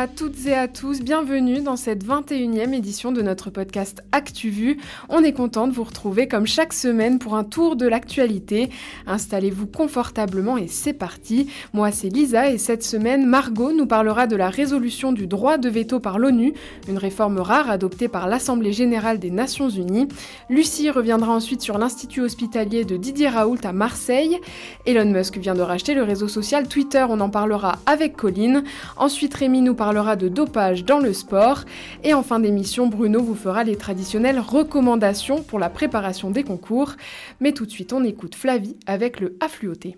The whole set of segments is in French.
à toutes et à tous, bienvenue dans cette 21e édition de notre podcast ActuVu. On est content de vous retrouver comme chaque semaine pour un tour de l'actualité. Installez-vous confortablement et c'est parti. Moi c'est Lisa et cette semaine Margot nous parlera de la résolution du droit de veto par l'ONU, une réforme rare adoptée par l'Assemblée générale des Nations Unies. Lucie reviendra ensuite sur l'Institut hospitalier de Didier Raoult à Marseille. Elon Musk vient de racheter le réseau social Twitter, on en parlera avec Colline. Ensuite Rémi nous parlera de dopage dans le sport. Et en fin d'émission, Bruno vous fera les traditionnelles recommandations pour la préparation des concours. Mais tout de suite, on écoute Flavie avec le affluoté.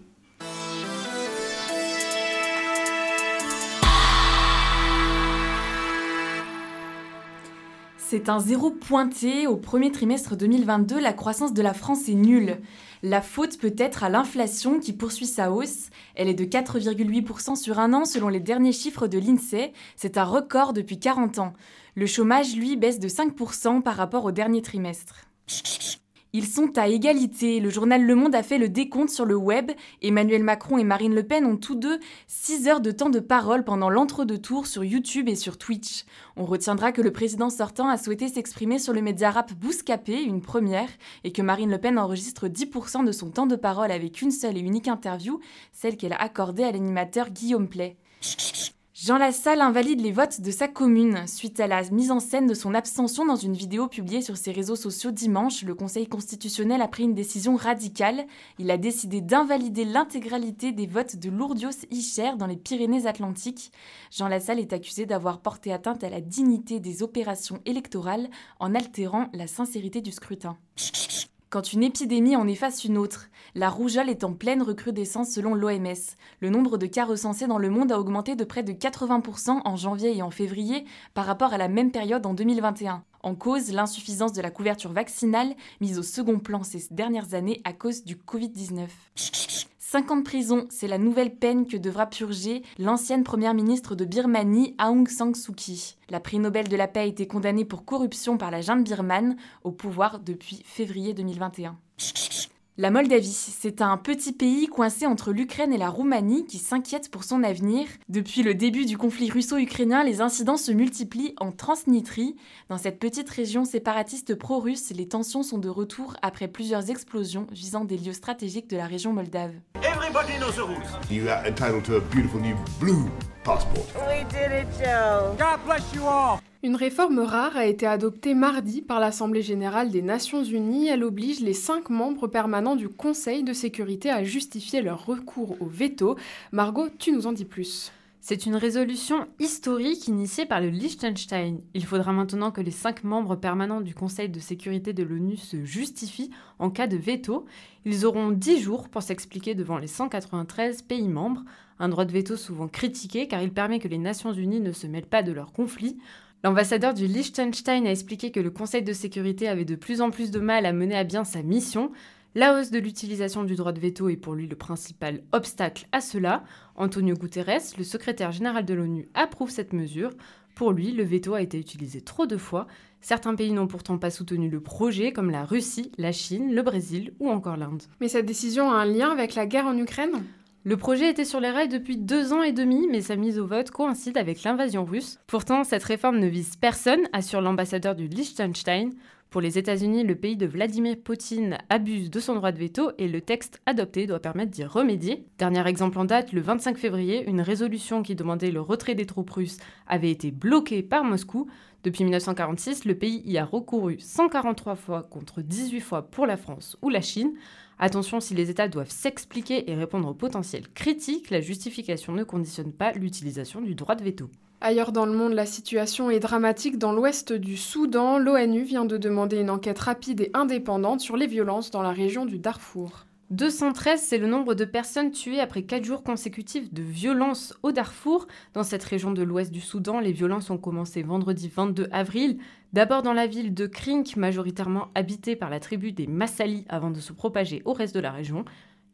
C'est un zéro pointé. Au premier trimestre 2022, la croissance de la France est nulle. La faute peut être à l'inflation qui poursuit sa hausse. Elle est de 4,8% sur un an selon les derniers chiffres de l'INSEE. C'est un record depuis 40 ans. Le chômage, lui, baisse de 5% par rapport au dernier trimestre. Ils sont à égalité. Le journal Le Monde a fait le décompte sur le web. Emmanuel Macron et Marine Le Pen ont tous deux 6 heures de temps de parole pendant l'entre-deux tours sur YouTube et sur Twitch. On retiendra que le président sortant a souhaité s'exprimer sur le média rap Bouscapé, une première, et que Marine Le Pen enregistre 10% de son temps de parole avec une seule et unique interview, celle qu'elle a accordée à l'animateur Guillaume Play. Jean Lassalle invalide les votes de sa commune. Suite à la mise en scène de son abstention dans une vidéo publiée sur ses réseaux sociaux dimanche, le Conseil constitutionnel a pris une décision radicale. Il a décidé d'invalider l'intégralité des votes de Lourdios-Icher dans les Pyrénées-Atlantiques. Jean Lassalle est accusé d'avoir porté atteinte à la dignité des opérations électorales en altérant la sincérité du scrutin. Quand une épidémie en efface une autre, la rougeole est en pleine recrudescence selon l'OMS. Le nombre de cas recensés dans le monde a augmenté de près de 80% en janvier et en février par rapport à la même période en 2021. En cause, l'insuffisance de la couverture vaccinale mise au second plan ces dernières années à cause du Covid-19. 50 prisons, c'est la nouvelle peine que devra purger l'ancienne première ministre de Birmanie, Aung San Suu Kyi. La prix Nobel de la paix a été condamnée pour corruption par la junte birmane, au pouvoir depuis février 2021. La Moldavie, c'est un petit pays coincé entre l'Ukraine et la Roumanie qui s'inquiète pour son avenir. Depuis le début du conflit russo-ukrainien, les incidents se multiplient en Transnistrie. Dans cette petite région séparatiste pro-russe, les tensions sont de retour après plusieurs explosions visant des lieux stratégiques de la région moldave. Everybody knows the rules. You are entitled to a beautiful new blue passport. We did it, Joe. God bless you all. Une réforme rare a été adoptée mardi par l'Assemblée générale des Nations unies. Elle oblige les cinq membres permanents du Conseil de sécurité à justifier leur recours au veto. Margot, tu nous en dis plus. C'est une résolution historique initiée par le Liechtenstein. Il faudra maintenant que les cinq membres permanents du Conseil de sécurité de l'ONU se justifient en cas de veto. Ils auront dix jours pour s'expliquer devant les 193 pays membres. Un droit de veto souvent critiqué car il permet que les Nations unies ne se mêlent pas de leurs conflits. L'ambassadeur du Liechtenstein a expliqué que le Conseil de sécurité avait de plus en plus de mal à mener à bien sa mission. La hausse de l'utilisation du droit de veto est pour lui le principal obstacle à cela. Antonio Guterres, le secrétaire général de l'ONU, approuve cette mesure. Pour lui, le veto a été utilisé trop de fois. Certains pays n'ont pourtant pas soutenu le projet, comme la Russie, la Chine, le Brésil ou encore l'Inde. Mais cette décision a un lien avec la guerre en Ukraine? Le projet était sur les rails depuis deux ans et demi, mais sa mise au vote coïncide avec l'invasion russe. Pourtant, cette réforme ne vise personne, assure l'ambassadeur du Liechtenstein. Pour les États-Unis, le pays de Vladimir Poutine abuse de son droit de veto et le texte adopté doit permettre d'y remédier. Dernier exemple en date, le 25 février, une résolution qui demandait le retrait des troupes russes avait été bloquée par Moscou. Depuis 1946, le pays y a recouru 143 fois contre 18 fois pour la France ou la Chine. Attention, si les États doivent s'expliquer et répondre aux potentiels critiques, la justification ne conditionne pas l'utilisation du droit de veto. Ailleurs dans le monde, la situation est dramatique. Dans l'ouest du Soudan, l'ONU vient de demander une enquête rapide et indépendante sur les violences dans la région du Darfour. 213, c'est le nombre de personnes tuées après 4 jours consécutifs de violences au Darfour. Dans cette région de l'ouest du Soudan, les violences ont commencé vendredi 22 avril. D'abord dans la ville de Krink, majoritairement habitée par la tribu des Massali avant de se propager au reste de la région.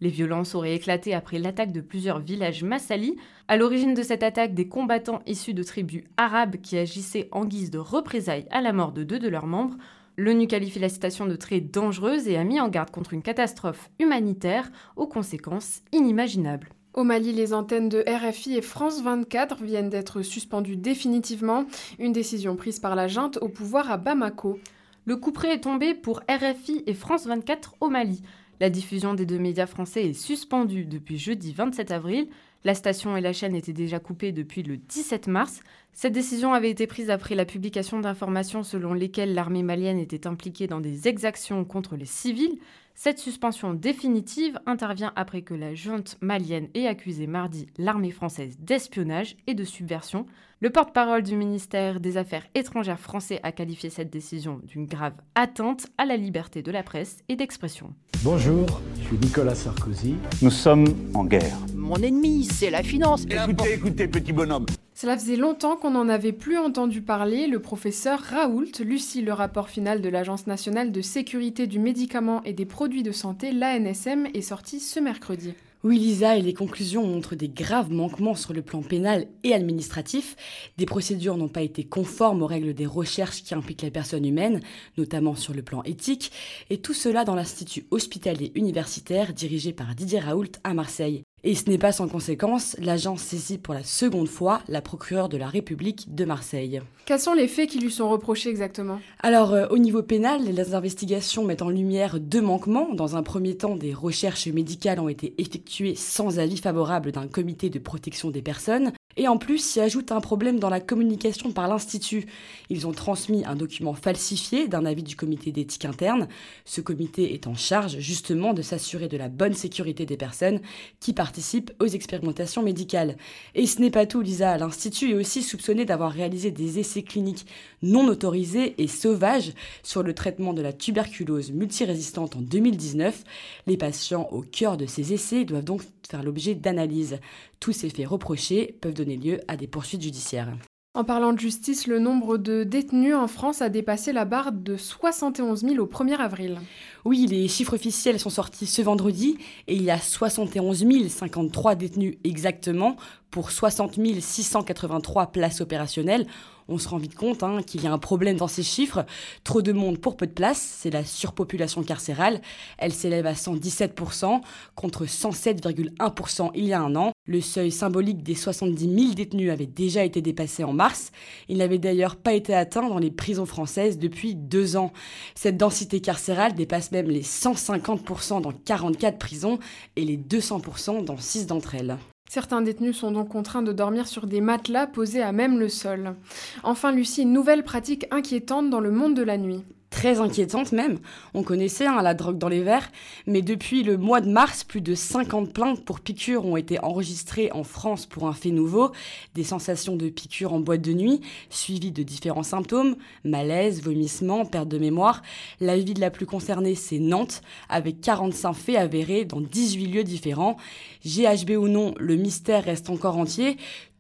Les violences auraient éclaté après l'attaque de plusieurs villages Massali. À l'origine de cette attaque, des combattants issus de tribus arabes qui agissaient en guise de représailles à la mort de deux de leurs membres L'ONU qualifie la situation de très dangereuse et a mis en garde contre une catastrophe humanitaire aux conséquences inimaginables. Au Mali, les antennes de RFI et France 24 viennent d'être suspendues définitivement, une décision prise par la junte au pouvoir à Bamako. Le coup près est tombé pour RFI et France 24 au Mali. La diffusion des deux médias français est suspendue depuis jeudi 27 avril. La station et la chaîne étaient déjà coupées depuis le 17 mars. Cette décision avait été prise après la publication d'informations selon lesquelles l'armée malienne était impliquée dans des exactions contre les civils. Cette suspension définitive intervient après que la junte malienne ait accusé mardi l'armée française d'espionnage et de subversion. Le porte-parole du ministère des Affaires étrangères français a qualifié cette décision d'une grave atteinte à la liberté de la presse et d'expression. Bonjour, je suis Nicolas Sarkozy. Nous sommes en guerre. Mon ennemi, c'est la finance. Écoutez, écoutez, petit bonhomme. Cela faisait longtemps qu'on n'en avait plus entendu parler. Le professeur Raoult, Lucie, le rapport final de l'Agence nationale de sécurité du médicament et des produits de santé, l'ANSM, est sorti ce mercredi. Oui, Lisa, et les conclusions montrent des graves manquements sur le plan pénal et administratif. Des procédures n'ont pas été conformes aux règles des recherches qui impliquent la personne humaine, notamment sur le plan éthique, et tout cela dans l'Institut hospitalier universitaire dirigé par Didier Raoult à Marseille. Et ce n'est pas sans conséquence, l'agence saisit pour la seconde fois la procureure de la République de Marseille. Quels sont les faits qui lui sont reprochés exactement? Alors, euh, au niveau pénal, les investigations mettent en lumière deux manquements. Dans un premier temps, des recherches médicales ont été effectuées sans avis favorable d'un comité de protection des personnes. Et en plus, s'y ajoute un problème dans la communication par l'Institut. Ils ont transmis un document falsifié d'un avis du comité d'éthique interne. Ce comité est en charge justement de s'assurer de la bonne sécurité des personnes qui participent aux expérimentations médicales. Et ce n'est pas tout, Lisa. L'Institut est aussi soupçonné d'avoir réalisé des essais cliniques non autorisés et sauvages sur le traitement de la tuberculose multirésistante en 2019. Les patients au cœur de ces essais doivent donc faire l'objet d'analyses. Tous ces faits reprochés peuvent donner lieu à des poursuites judiciaires. En parlant de justice, le nombre de détenus en France a dépassé la barre de 71 000 au 1er avril. Oui, les chiffres officiels sont sortis ce vendredi et il y a 71 053 détenus exactement pour 60 683 places opérationnelles. On se rend vite compte hein, qu'il y a un problème dans ces chiffres. Trop de monde pour peu de place, c'est la surpopulation carcérale. Elle s'élève à 117% contre 107,1% il y a un an. Le seuil symbolique des 70 000 détenus avait déjà été dépassé en mars. Il n'avait d'ailleurs pas été atteint dans les prisons françaises depuis deux ans. Cette densité carcérale dépasse même les 150% dans 44 prisons et les 200% dans 6 d'entre elles. Certains détenus sont donc contraints de dormir sur des matelas posés à même le sol. Enfin, Lucie, une nouvelle pratique inquiétante dans le monde de la nuit très inquiétante même. On connaissait hein, la drogue dans les verres, mais depuis le mois de mars, plus de 50 plaintes pour piqûres ont été enregistrées en France pour un fait nouveau, des sensations de piqûres en boîte de nuit, suivies de différents symptômes, malaise, vomissement, perte de mémoire. La ville la plus concernée, c'est Nantes, avec 45 faits avérés dans 18 lieux différents. GHB ou non, le mystère reste encore entier.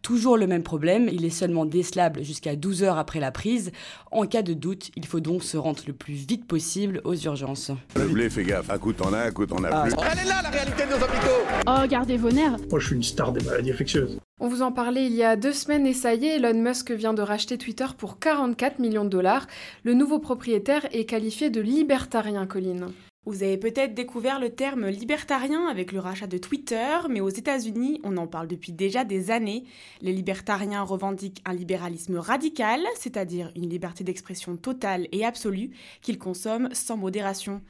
Toujours le même problème, il est seulement décelable jusqu'à 12 heures après la prise. En cas de doute, il faut donc se rendre le plus vite possible aux urgences. Le blé, fais gaffe. Un coup t'en as, un coup t'en as plus. Elle est là la réalité de nos hôpitaux Oh, gardez vos nerfs Moi, je suis une star des maladies infectieuses. On vous en parlait il y a deux semaines et ça y est, Elon Musk vient de racheter Twitter pour 44 millions de dollars. Le nouveau propriétaire est qualifié de libertarien, Colline. Vous avez peut-être découvert le terme libertarien avec le rachat de Twitter, mais aux États-Unis, on en parle depuis déjà des années. Les libertariens revendiquent un libéralisme radical, c'est-à-dire une liberté d'expression totale et absolue qu'ils consomment sans modération.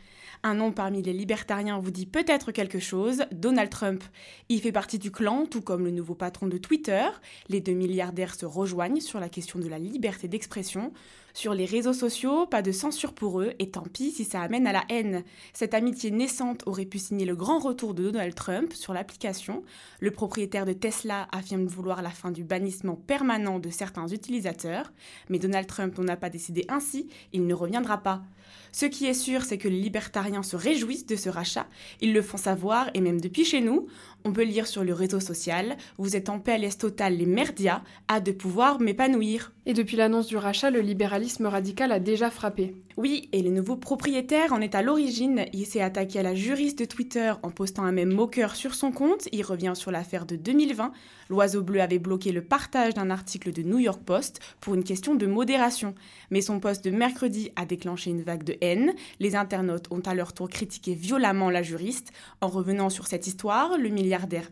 Un nom parmi les libertariens vous dit peut-être quelque chose, Donald Trump. Il fait partie du clan, tout comme le nouveau patron de Twitter. Les deux milliardaires se rejoignent sur la question de la liberté d'expression. Sur les réseaux sociaux, pas de censure pour eux, et tant pis si ça amène à la haine. Cette amitié naissante aurait pu signer le grand retour de Donald Trump sur l'application. Le propriétaire de Tesla affirme vouloir la fin du bannissement permanent de certains utilisateurs, mais Donald Trump n'en a pas décidé ainsi, il ne reviendra pas. Ce qui est sûr, c'est que les libertariens se réjouissent de ce rachat, ils le font savoir, et même depuis chez nous, on peut lire sur le réseau social Vous êtes en PLS total les merdias, à de pouvoir m'épanouir. Et depuis l'annonce du rachat, le libéralisme radical a déjà frappé. Oui, et le nouveau propriétaire en est à l'origine. Il s'est attaqué à la juriste de Twitter en postant un même moqueur sur son compte. Il revient sur l'affaire de 2020. L'oiseau bleu avait bloqué le partage d'un article de New York Post pour une question de modération. Mais son post de mercredi a déclenché une vague de haine. Les internautes ont à leur tour critiqué violemment la juriste. En revenant sur cette histoire, le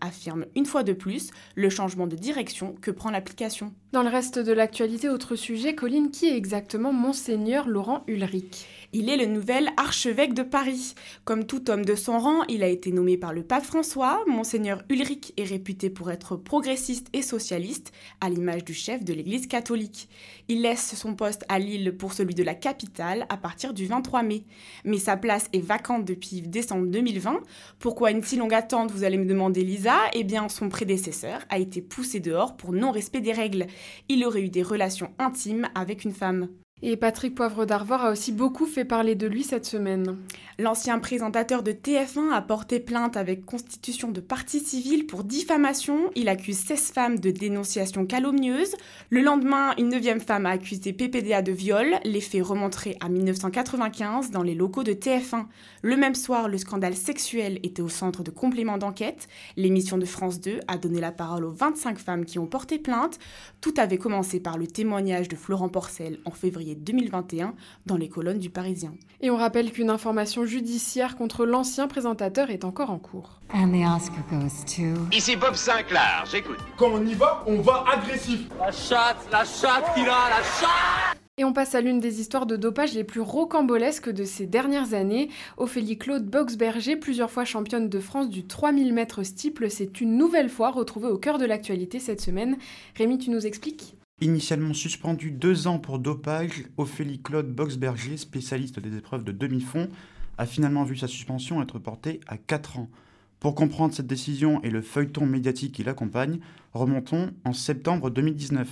affirme une fois de plus le changement de direction que prend l'application. Dans le reste de l'actualité, autre sujet, Colline, qui est exactement Monseigneur Laurent Ulrich? Il est le nouvel archevêque de Paris. Comme tout homme de son rang, il a été nommé par le pape François. Monseigneur Ulrich est réputé pour être progressiste et socialiste, à l'image du chef de l'Église catholique. Il laisse son poste à Lille pour celui de la capitale à partir du 23 mai. Mais sa place est vacante depuis décembre 2020. Pourquoi une si longue attente, vous allez me demander Lisa? Eh bien, son prédécesseur a été poussé dehors pour non-respect des règles. Il aurait eu des relations intimes avec une femme. Et Patrick Poivre d'Arvor a aussi beaucoup fait parler de lui cette semaine. L'ancien présentateur de TF1 a porté plainte avec constitution de partie civile pour diffamation. Il accuse 16 femmes de dénonciation calomnieuse. Le lendemain, une neuvième femme a accusé PPDA de viol. Les faits remonteraient à 1995 dans les locaux de TF1. Le même soir, le scandale sexuel était au centre de compléments d'enquête. L'émission de France 2 a donné la parole aux 25 femmes qui ont porté plainte. Tout avait commencé par le témoignage de Florent Porcel en février 2021 dans les colonnes du Parisien. Et on rappelle qu'une information judiciaire contre l'ancien présentateur est encore en cours. Ici Bob Sinclair, j'écoute. Quand on y va, on va agressif. La chatte, la chatte qu'il a, la chatte et on passe à l'une des histoires de dopage les plus rocambolesques de ces dernières années. Ophélie Claude Boxberger, plusieurs fois championne de France du 3000 mètres steeple, s'est une nouvelle fois retrouvée au cœur de l'actualité cette semaine. Rémi, tu nous expliques Initialement suspendue deux ans pour dopage, Ophélie Claude Boxberger, spécialiste des épreuves de demi-fond, a finalement vu sa suspension être portée à 4 ans. Pour comprendre cette décision et le feuilleton médiatique qui l'accompagne, remontons en septembre 2019.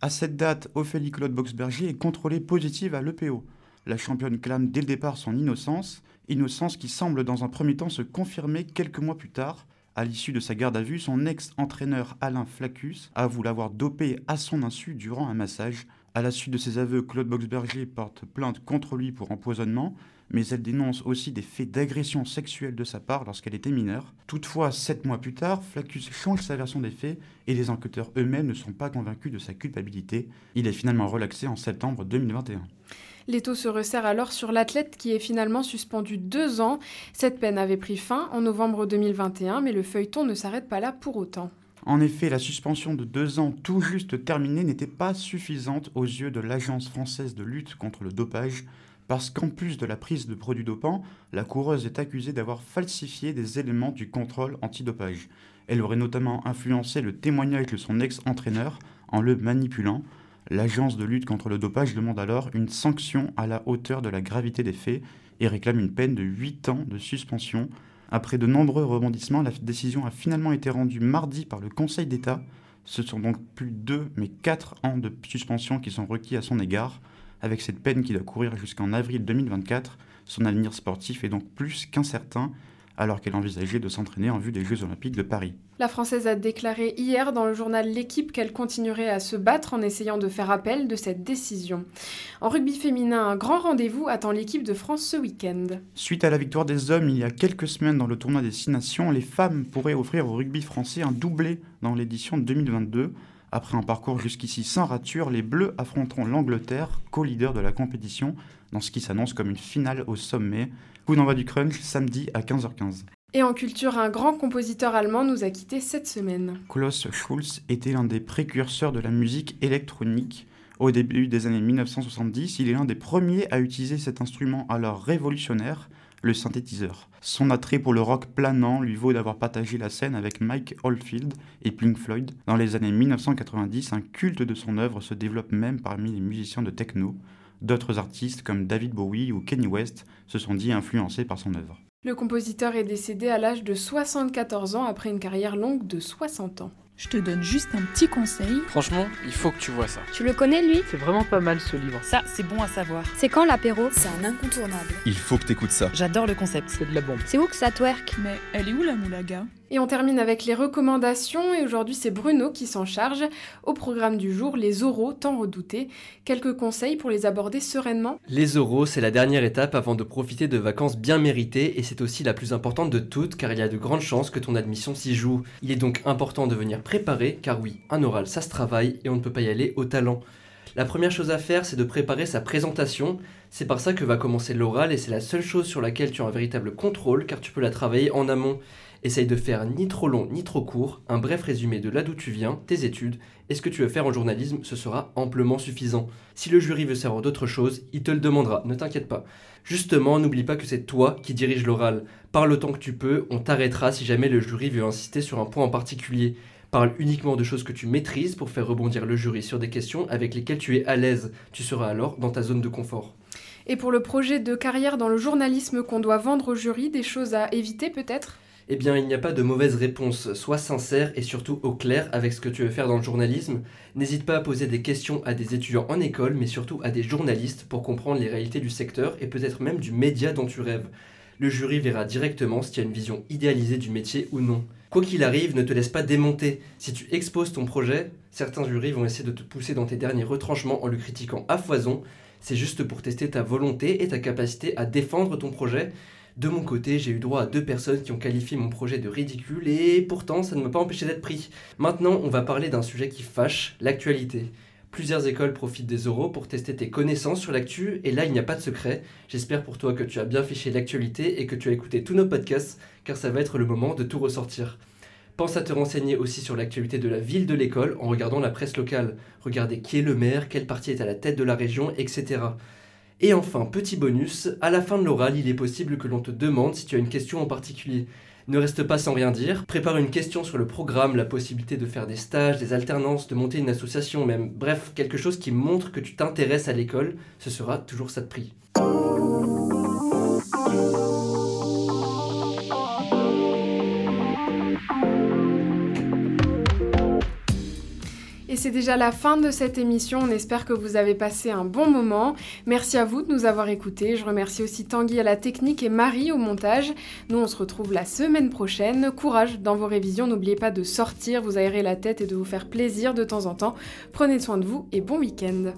À cette date, Ophélie Claude Boxberger est contrôlée positive à l'EPO. La championne clame dès le départ son innocence, innocence qui semble dans un premier temps se confirmer quelques mois plus tard, à l'issue de sa garde à vue, son ex-entraîneur Alain Flacus avoue l'avoir dopé à son insu durant un massage. À la suite de ses aveux, Claude Boxberger porte plainte contre lui pour empoisonnement, mais elle dénonce aussi des faits d'agression sexuelle de sa part lorsqu'elle était mineure. Toutefois, sept mois plus tard, Flacus change sa version des faits et les enquêteurs eux-mêmes ne sont pas convaincus de sa culpabilité. Il est finalement relaxé en septembre 2021. L'étau se resserre alors sur l'athlète qui est finalement suspendu deux ans. Cette peine avait pris fin en novembre 2021, mais le feuilleton ne s'arrête pas là pour autant. En effet, la suspension de deux ans tout juste terminée n'était pas suffisante aux yeux de l'Agence française de lutte contre le dopage, parce qu'en plus de la prise de produits dopants, la coureuse est accusée d'avoir falsifié des éléments du contrôle antidopage. Elle aurait notamment influencé le témoignage de son ex-entraîneur en le manipulant, L'agence de lutte contre le dopage demande alors une sanction à la hauteur de la gravité des faits et réclame une peine de 8 ans de suspension. Après de nombreux rebondissements, la décision a finalement été rendue mardi par le Conseil d'État. Ce sont donc plus de 2 mais 4 ans de suspension qui sont requis à son égard. Avec cette peine qui doit courir jusqu'en avril 2024, son avenir sportif est donc plus qu'incertain alors qu'elle envisageait de s'entraîner en vue des Jeux olympiques de Paris. La Française a déclaré hier dans le journal L'équipe qu'elle continuerait à se battre en essayant de faire appel de cette décision. En rugby féminin, un grand rendez-vous attend l'équipe de France ce week-end. Suite à la victoire des hommes il y a quelques semaines dans le tournoi des Six Nations, les femmes pourraient offrir au rugby français un doublé dans l'édition 2022. Après un parcours jusqu'ici sans rature, les Bleus affronteront l'Angleterre, co-leader de la compétition, dans ce qui s'annonce comme une finale au sommet. Coup d'envoi du crunch samedi à 15h15. Et en culture, un grand compositeur allemand nous a quittés cette semaine. Klaus Schulz était l'un des précurseurs de la musique électronique. Au début des années 1970, il est l'un des premiers à utiliser cet instrument alors révolutionnaire, le synthétiseur. Son attrait pour le rock planant lui vaut d'avoir partagé la scène avec Mike Oldfield et Pink Floyd. Dans les années 1990, un culte de son œuvre se développe même parmi les musiciens de techno. D'autres artistes comme David Bowie ou Kenny West se sont dit influencés par son œuvre. Le compositeur est décédé à l'âge de 74 ans après une carrière longue de 60 ans. Je te donne juste un petit conseil. Franchement, il faut que tu vois ça. Tu le connais lui? C'est vraiment pas mal ce livre. Ça, c'est bon à savoir. C'est quand l'apéro? C'est un incontournable. Il faut que t'écoutes ça. J'adore le concept. C'est de la bombe. C'est où que ça twerk? Mais elle est où la moulaga? Et on termine avec les recommandations et aujourd'hui c'est Bruno qui s'en charge. Au programme du jour, les oraux tant redoutés. Quelques conseils pour les aborder sereinement? Les oraux, c'est la dernière étape avant de profiter de vacances bien méritées et c'est aussi la plus importante de toutes car il y a de grandes chances que ton admission s'y joue. Il est donc important de venir préparer car oui, un oral ça se travaille et on ne peut pas y aller au talent. La première chose à faire, c'est de préparer sa présentation. C'est par ça que va commencer l'oral et c'est la seule chose sur laquelle tu as un véritable contrôle car tu peux la travailler en amont. Essaye de faire ni trop long ni trop court, un bref résumé de là d'où tu viens, tes études, et ce que tu veux faire en journalisme, ce sera amplement suffisant. Si le jury veut savoir d'autres choses, il te le demandera, ne t'inquiète pas. Justement, n'oublie pas que c'est toi qui dirige l'oral. Parle autant que tu peux, on t'arrêtera si jamais le jury veut insister sur un point en particulier. Parle uniquement de choses que tu maîtrises pour faire rebondir le jury sur des questions avec lesquelles tu es à l'aise. Tu seras alors dans ta zone de confort. Et pour le projet de carrière dans le journalisme qu'on doit vendre au jury, des choses à éviter peut-être? Eh bien, il n'y a pas de mauvaise réponse. Sois sincère et surtout au clair avec ce que tu veux faire dans le journalisme. N'hésite pas à poser des questions à des étudiants en école, mais surtout à des journalistes pour comprendre les réalités du secteur et peut-être même du média dont tu rêves. Le jury verra directement si tu as une vision idéalisée du métier ou non. Quoi qu'il arrive, ne te laisse pas démonter. Si tu exposes ton projet, certains jurys vont essayer de te pousser dans tes derniers retranchements en le critiquant à foison. C'est juste pour tester ta volonté et ta capacité à défendre ton projet. De mon côté, j'ai eu droit à deux personnes qui ont qualifié mon projet de ridicule et pourtant ça ne m'a pas empêché d'être pris. Maintenant, on va parler d'un sujet qui fâche, l'actualité. Plusieurs écoles profitent des euros pour tester tes connaissances sur l'actu et là il n'y a pas de secret. J'espère pour toi que tu as bien fiché l'actualité et que tu as écouté tous nos podcasts car ça va être le moment de tout ressortir. Pense à te renseigner aussi sur l'actualité de la ville de l'école en regardant la presse locale. Regardez qui est le maire, quel parti est à la tête de la région, etc. Et enfin, petit bonus, à la fin de l'oral, il est possible que l'on te demande si tu as une question en particulier. Ne reste pas sans rien dire, prépare une question sur le programme, la possibilité de faire des stages, des alternances, de monter une association même, bref, quelque chose qui montre que tu t'intéresses à l'école, ce sera toujours ça de prix. C'est déjà la fin de cette émission. On espère que vous avez passé un bon moment. Merci à vous de nous avoir écoutés. Je remercie aussi Tanguy à la technique et Marie au montage. Nous, on se retrouve la semaine prochaine. Courage dans vos révisions. N'oubliez pas de sortir, vous aérer la tête et de vous faire plaisir de temps en temps. Prenez soin de vous et bon week-end.